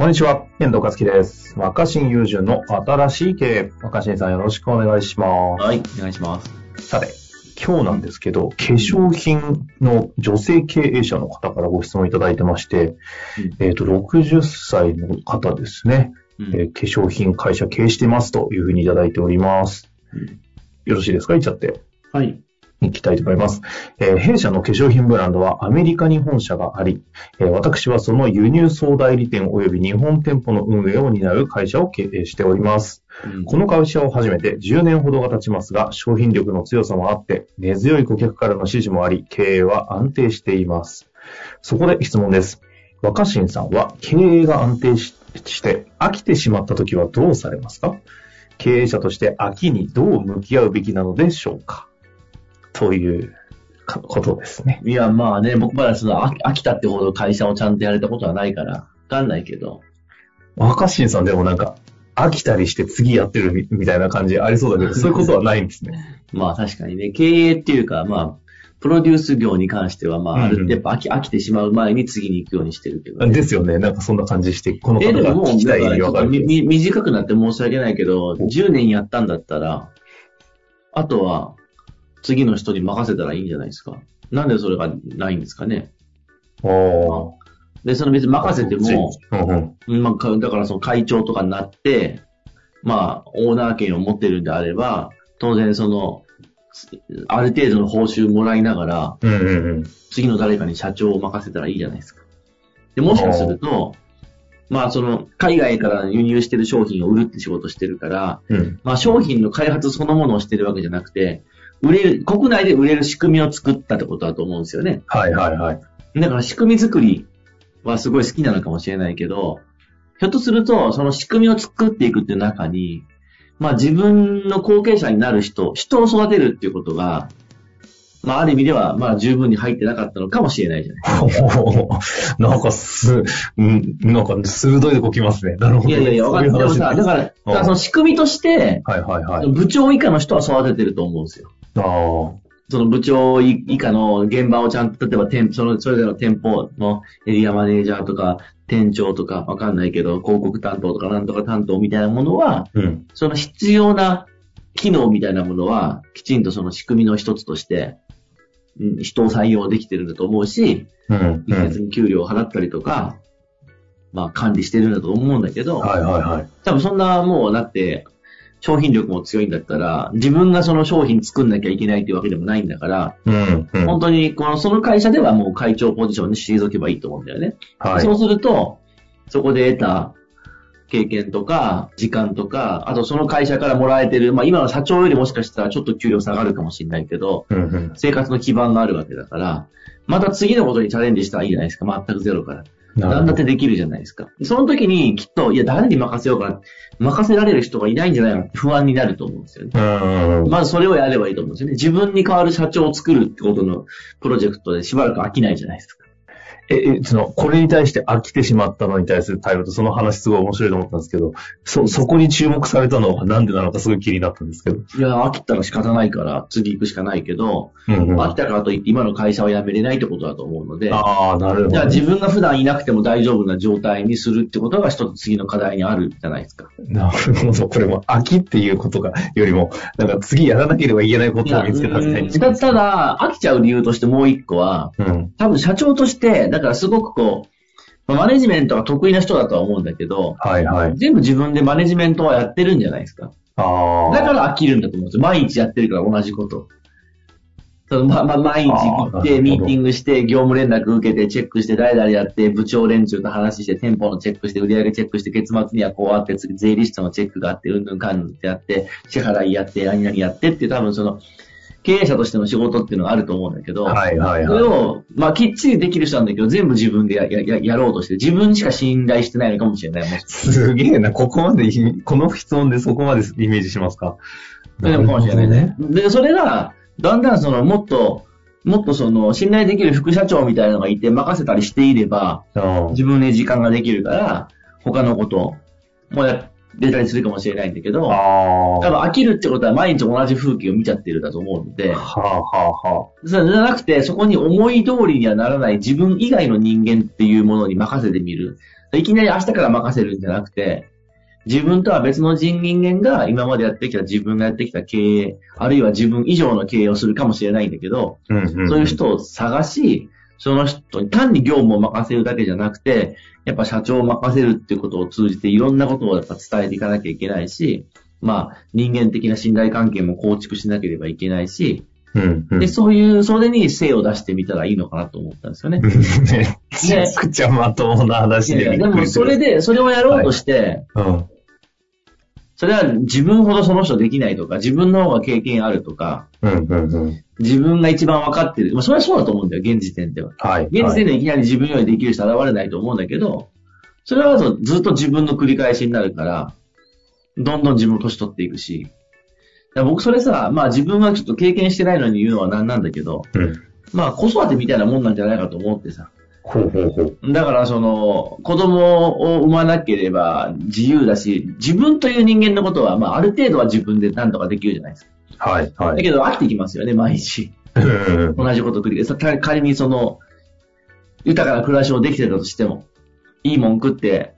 こんにちは、遠藤和樹です。若新友人の新しい経営。若新さんよろしくお願いします。はい、お願いします。さて、今日なんですけど、化粧品の女性経営者の方からご質問いただいてまして、うんえっ、と、60歳の方ですね、うんえー化粧品会社経営してますというふうにいただいております。うんよろしいですか？言っちゃって。はい。いきたいと思います。えー弊社の化粧品ブランドはアメリカに本社があり、えー私はその輸入総代理店及び日本店舗の運営を担う会社を経営しております。この会社を始めて10年ほどが経ちますが、商品力の強さもあって、根強い顧客からの支持もあり、経営は安定しています。そこで質問です。若新さんは経営が安定しして飽きてしまった時はどうされますか？経営者として飽きにどう向き合うべきなのでしょうか？というかことですね。いや、まあね、僕まだその飽き飽きたってほど会社をちゃんとやれたことはないから、わかんないけど。若新さんでもなんか、飽きたりして次やってるみみたいな感じありそうだけど、そういうことはないんですね。まあ確かにね、経営っていうか、まあ、プロデュース業に関しては、まあ、あるやっぱ飽き飽きてしまう前に次に行くようにしてるけど、ね。ですよね。なんかそんな感じして、このえ、方が聞きたい意だかる短くなって申し訳ないけど、10年やったんだったら、あとは、次の人に任せたらいいんじゃないですか。なんでそれがないんですかね。で、その別に任せても、うんまあか、だからその会長とかになって、まあ、オーナー権を持ってるんであれば、当然その、ある程度の報酬もらいながら、うんうんうん。次の誰かに社長を任せたらいいじゃないですか。で、もしかすると、まあその、海外から輸入してる商品を売るって仕事してるから、うん。まあ商品の開発そのものをしてるわけじゃなくて、売れる、国内で売れる仕組みを作ったってことだと思うんですよね。はいはいはい。だから仕組み作りはすごい好きなのかもしれないけど、ひょっとすると、その仕組みを作っていくっていう中に、まあ自分の後継者になる人、人を育てるっていうことが、まあある意味では、まあ十分に入ってなかったのかもしれないじゃない。お ーなんかす、うん、なんか鋭いとこ来ますね。なるほど。いやいやいや、わかんない。でもさ、だから、だからその仕組みとして、はいはいはい。部長以下の人は育ててると思うんですよ。ああ。その部長以下の現場をちゃんと、例えば店、その、それぞれの店舗のエリアマネージャーとか、店長とか、わかんないけど、広告担当とか、なんとか担当みたいなものは、うん。その必要な機能みたいなものは、きちんとその仕組みの一つとして、うん、人を採用できてるんだと思うし、うん。一律に給料を払ったりとか、まあ管理してるんだと思うんだけど、はいはいはい。多分そんなもうだって、商品力も強いんだったら、自分がその商品作んなきゃいけないっていうわけでもないんだから、うん。うん。本当にこの、その会社ではもう会長ポジションに退けばいいと思うんだよね。はい。そうすると、そこで得た経験とか、時間とか、あとその会社からもらえてる、まあ今の社長よりもしかしたらちょっと給料下がるかもしれないけど、うんうん。生活の基盤があるわけだから、また次のことにチャレンジしたらいいじゃないですか。全くゼロから。何だってできるじゃないですか。その時にきっと、いや、誰に任せようかな。任せられる人がいないんじゃないかなって不安になると思うんですよね。まずそれをやればいいと思うんですよね。自分に代わる社長を作るってことのプロジェクトでしばらく飽きないじゃないですか。え、え、その、これに対して飽きてしまったのに対する対応と、その話すごい面白いと思ったんですけど、そ、そこに注目されたのはなんでなのかすごい気になったんですけど。いや、飽きたら仕方ないから次行くしかないけど、うんうん。飽きたからといって今の会社は辞めれないってことだと思うので、ああ、なるほど。じゃあ自分が普段いなくても大丈夫な状態にするってことが一つ次の課題にあるじゃないですか。なるほど。これも飽きっていうことが、よりも、なんか次やらなければいけないことを見つけたみたいただ、飽きちゃう理由としてもう一個は、うん。多分社長として、だからすごくこう、まあマネジメントが得意な人だとは思うんだけど、はいはい。全部自分でマネジメントはやってるんじゃないですか。ああ。だから飽きるんだと思うんですよ。毎日やってるから同じこと。そのま、ま、毎日行って、どミーティングして、業務連絡受けて、チェックして、誰々やって、部長連中と話して、店舗のチェックして、売上チェックして、月末にはこうあって、次税理士とのチェックがあって、うんぬんかんぬんってやって、支払いやって、何々やってって、多分その、経営者としての仕事っていうのがあると思うんだけど、はいはいそれはい。を、まあ、きっちりできる人なんだけど、全部自分でややややろうとして、自分しか信頼してないのかもしれない。すげえな、ここまで、この質問でそこまでイメージしますか？でもかもしれないね。で、それが、だんだんその、もっと、もっとその、信頼できる副社長みたいなのがいて任せたりしていれば。自分で時間ができるから、他のこともやってたりするかもしれないんだけど。多分飽きるってことは毎日同じ風景を見ちゃってるだと思うので、はあはあはそれじゃなくて、そこに思い通りにはならない自分以外の人間っていうものに任せてみる。いきなり明日から任せるんじゃなくて、自分とは別の人間が今までやってきた自分がやってきた経営、あるいは自分以上の経営をするかもしれないんだけど、あ。うんうん。そういう人を探し、その人に単に業務を任せるだけじゃなくて、やっぱ社長を任せるっていうことを通じていろんなことをやっぱ伝えていかなきゃいけないし、まあ人間的な信頼関係も構築しなければいけないし、うんうん。で、そういう、それに精を出してみたらいいのかなと思ったんですよね。めちゃくちゃまともな話ででも。それで、それをやろうとして、うん。それは自分ほどその人できないとか、自分の方が経験あるとか、うんうんうん。自分が一番分かってる。まあ、それはそうだと思うんだよ、現時点では。はい。現時点でいきなり自分よりできる人現れないと思うんだけど、それはずっと自分の繰り返しになるから、どんどん自分を年取っていくし。僕それさ、まあ自分はちょっと経験してないのに言うのはなんなんだけど、うん。まあ子育てみたいなもんなんじゃないかと思ってさ。ほうほうほう。だからその、子供を産まなければ自由だし、自分という人間のことは、まあある程度は自分で何とかできるじゃないですか。はいはい。だけど飽きてきますよね、毎日。うん同じこと繰り返す。仮仮にその、豊かな暮らしをできてたとしても、いいもん食って、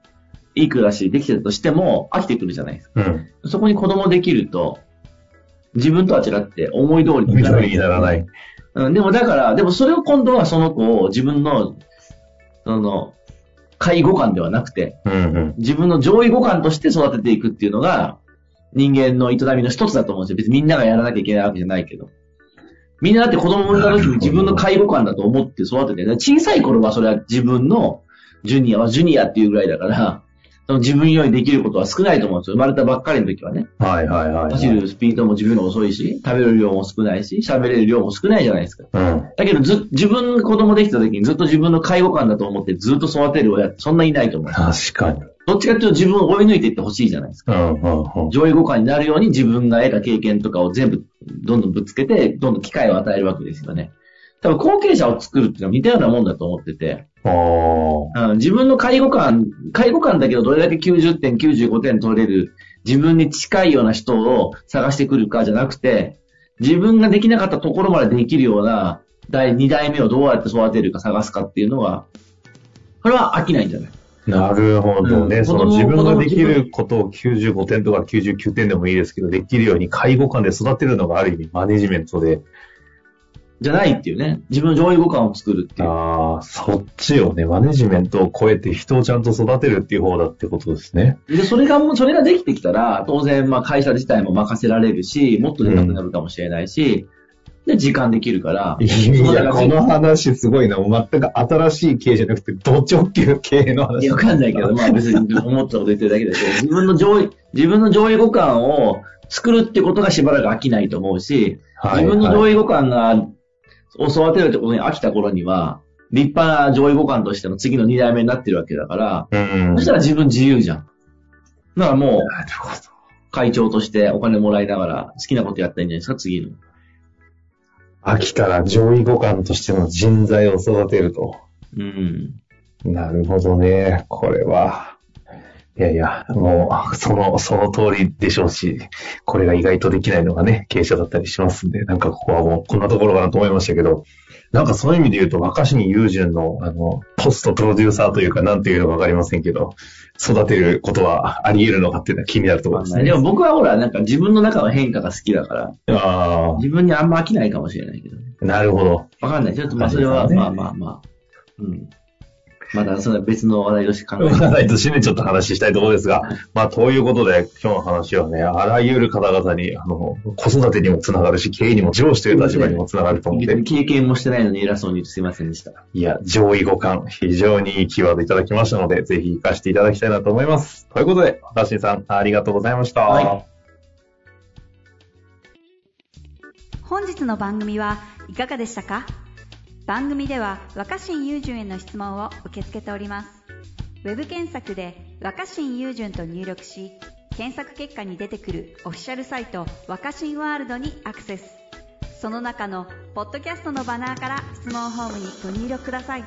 いい暮らしできてたとしても、飽きてくるじゃないですか。うん。そこに子供できると、自分とは違って思い通りにいかない。緑にならない。うん、でもだから、でもそれを今度はその子を自分の、その、介護官ではなくて、うんうん。自分の上位互換として育てていくっていうのが、人間の営みの一つだと思うんですよ。別にみんながやらなきゃいけないわけじゃないけど。みんなだって子供を産んだ時に自分の介護官だと思って育ててね、小さい頃はそれは自分のジュニアはジュニアっていうぐらいだから、その自分よりできることは少ないと思うんですよ。生まれたばっかりの時はね。はいはいはい。走るスピードも自分の遅いし、食べる量も少ないし、喋れる量も少ないじゃないですか。うん。だけどず、自分が子供できた時にずっと自分の介護官だと思ってずっと育てる親ってそんないないと思う。確かに。どっちかっていうと自分を追い抜いていってほしいじゃないですか。うんうんうん。上位互換になるように自分が得た経験とかを全部どんどんぶつけて、どんどん機会を与えるわけですよね。多分後継者を作るっていうのは似たようなもんだと思ってて、あ自分の介護官、介護官だけどどれだけ90点、95点取れる、自分に近いような人を探してくるかじゃなくて、自分ができなかったところまでできるような第2代目をどうやって育てるか探すかっていうのは、これは飽きないんじゃない？なるほどね。うん。その自分ができることを95点とか99点でもいいですけど、できるように介護官で育てるのがある意味マネジメントで、じゃないっていうね。自分の上位互換を作るっていう。ああ、そっちをね、マネジメントを超えて人をちゃんと育てるっていう方だってことですね。で、それがもう、それができてきたら、当然、まあ、会社自体も任せられるし、もっとでかくなるかもしれないし、で、時間できるから。いや、この話すごいな。全く新しい経営じゃなくて、ド直球経営の話。いやわかんないけど、まあ別に思ったこと言ってるだけだけど、自分の上位、自分の上位互換を作るってことがしばらく飽きないと思うし、はい自分のはい上位互換が、を育てるってことに飽きた頃には、立派な上位互換としての次の二代目になってるわけだから、うん。そしたら自分自由じゃん。だからもう。会長としてお金もらいながら好きなことやったらいいんじゃないですか、次の。飽きたら上位互換としての人材を育てると。うん。なるほどね。これは。いやいや、もう、その、その通りでしょうし、これが意外とできないのがね、経営者だったりしますんで、なんかここはもうこんなところかなと思いましたけど、なんかそういう意味で言うと、若新友人の、あの、ポストプロデューサーというか、なんていうのかわかりませんけど、育てることはあり得るのかっていうのは気になるところですね。でも僕はほら、なんか自分の中の変化が好きだから、あ自分にあんま飽きないかもしれないけどね。あ、なるほど。わかんない。ちょっとまあそれは、ねまあまあまあ。うん。まだそれは別の話題として考えて。ないとしてね、ちょっと話したいところですが、まあ、ということで、今日の話はね、あらゆる方々に、あの、子育てにもつながるし、経営にも上司という立場にもつながると思って、経験もしてないのに偉そうにすいませんでした。いや、上位互換、非常にいいキーワードいただきましたので、ぜひ活かしていただきたいなと思います。ということで、若新さん、ありがとうございました。はい本日の番組はいかがでしたか？番組では若新雄純への質問を受け付けております。ウェブ検索で若新雄純と入力し、検索結果に出てくるオフィシャルサイト若新ワールドにアクセス。その中のポッドキャストのバナーから質問フォームにご入力ください。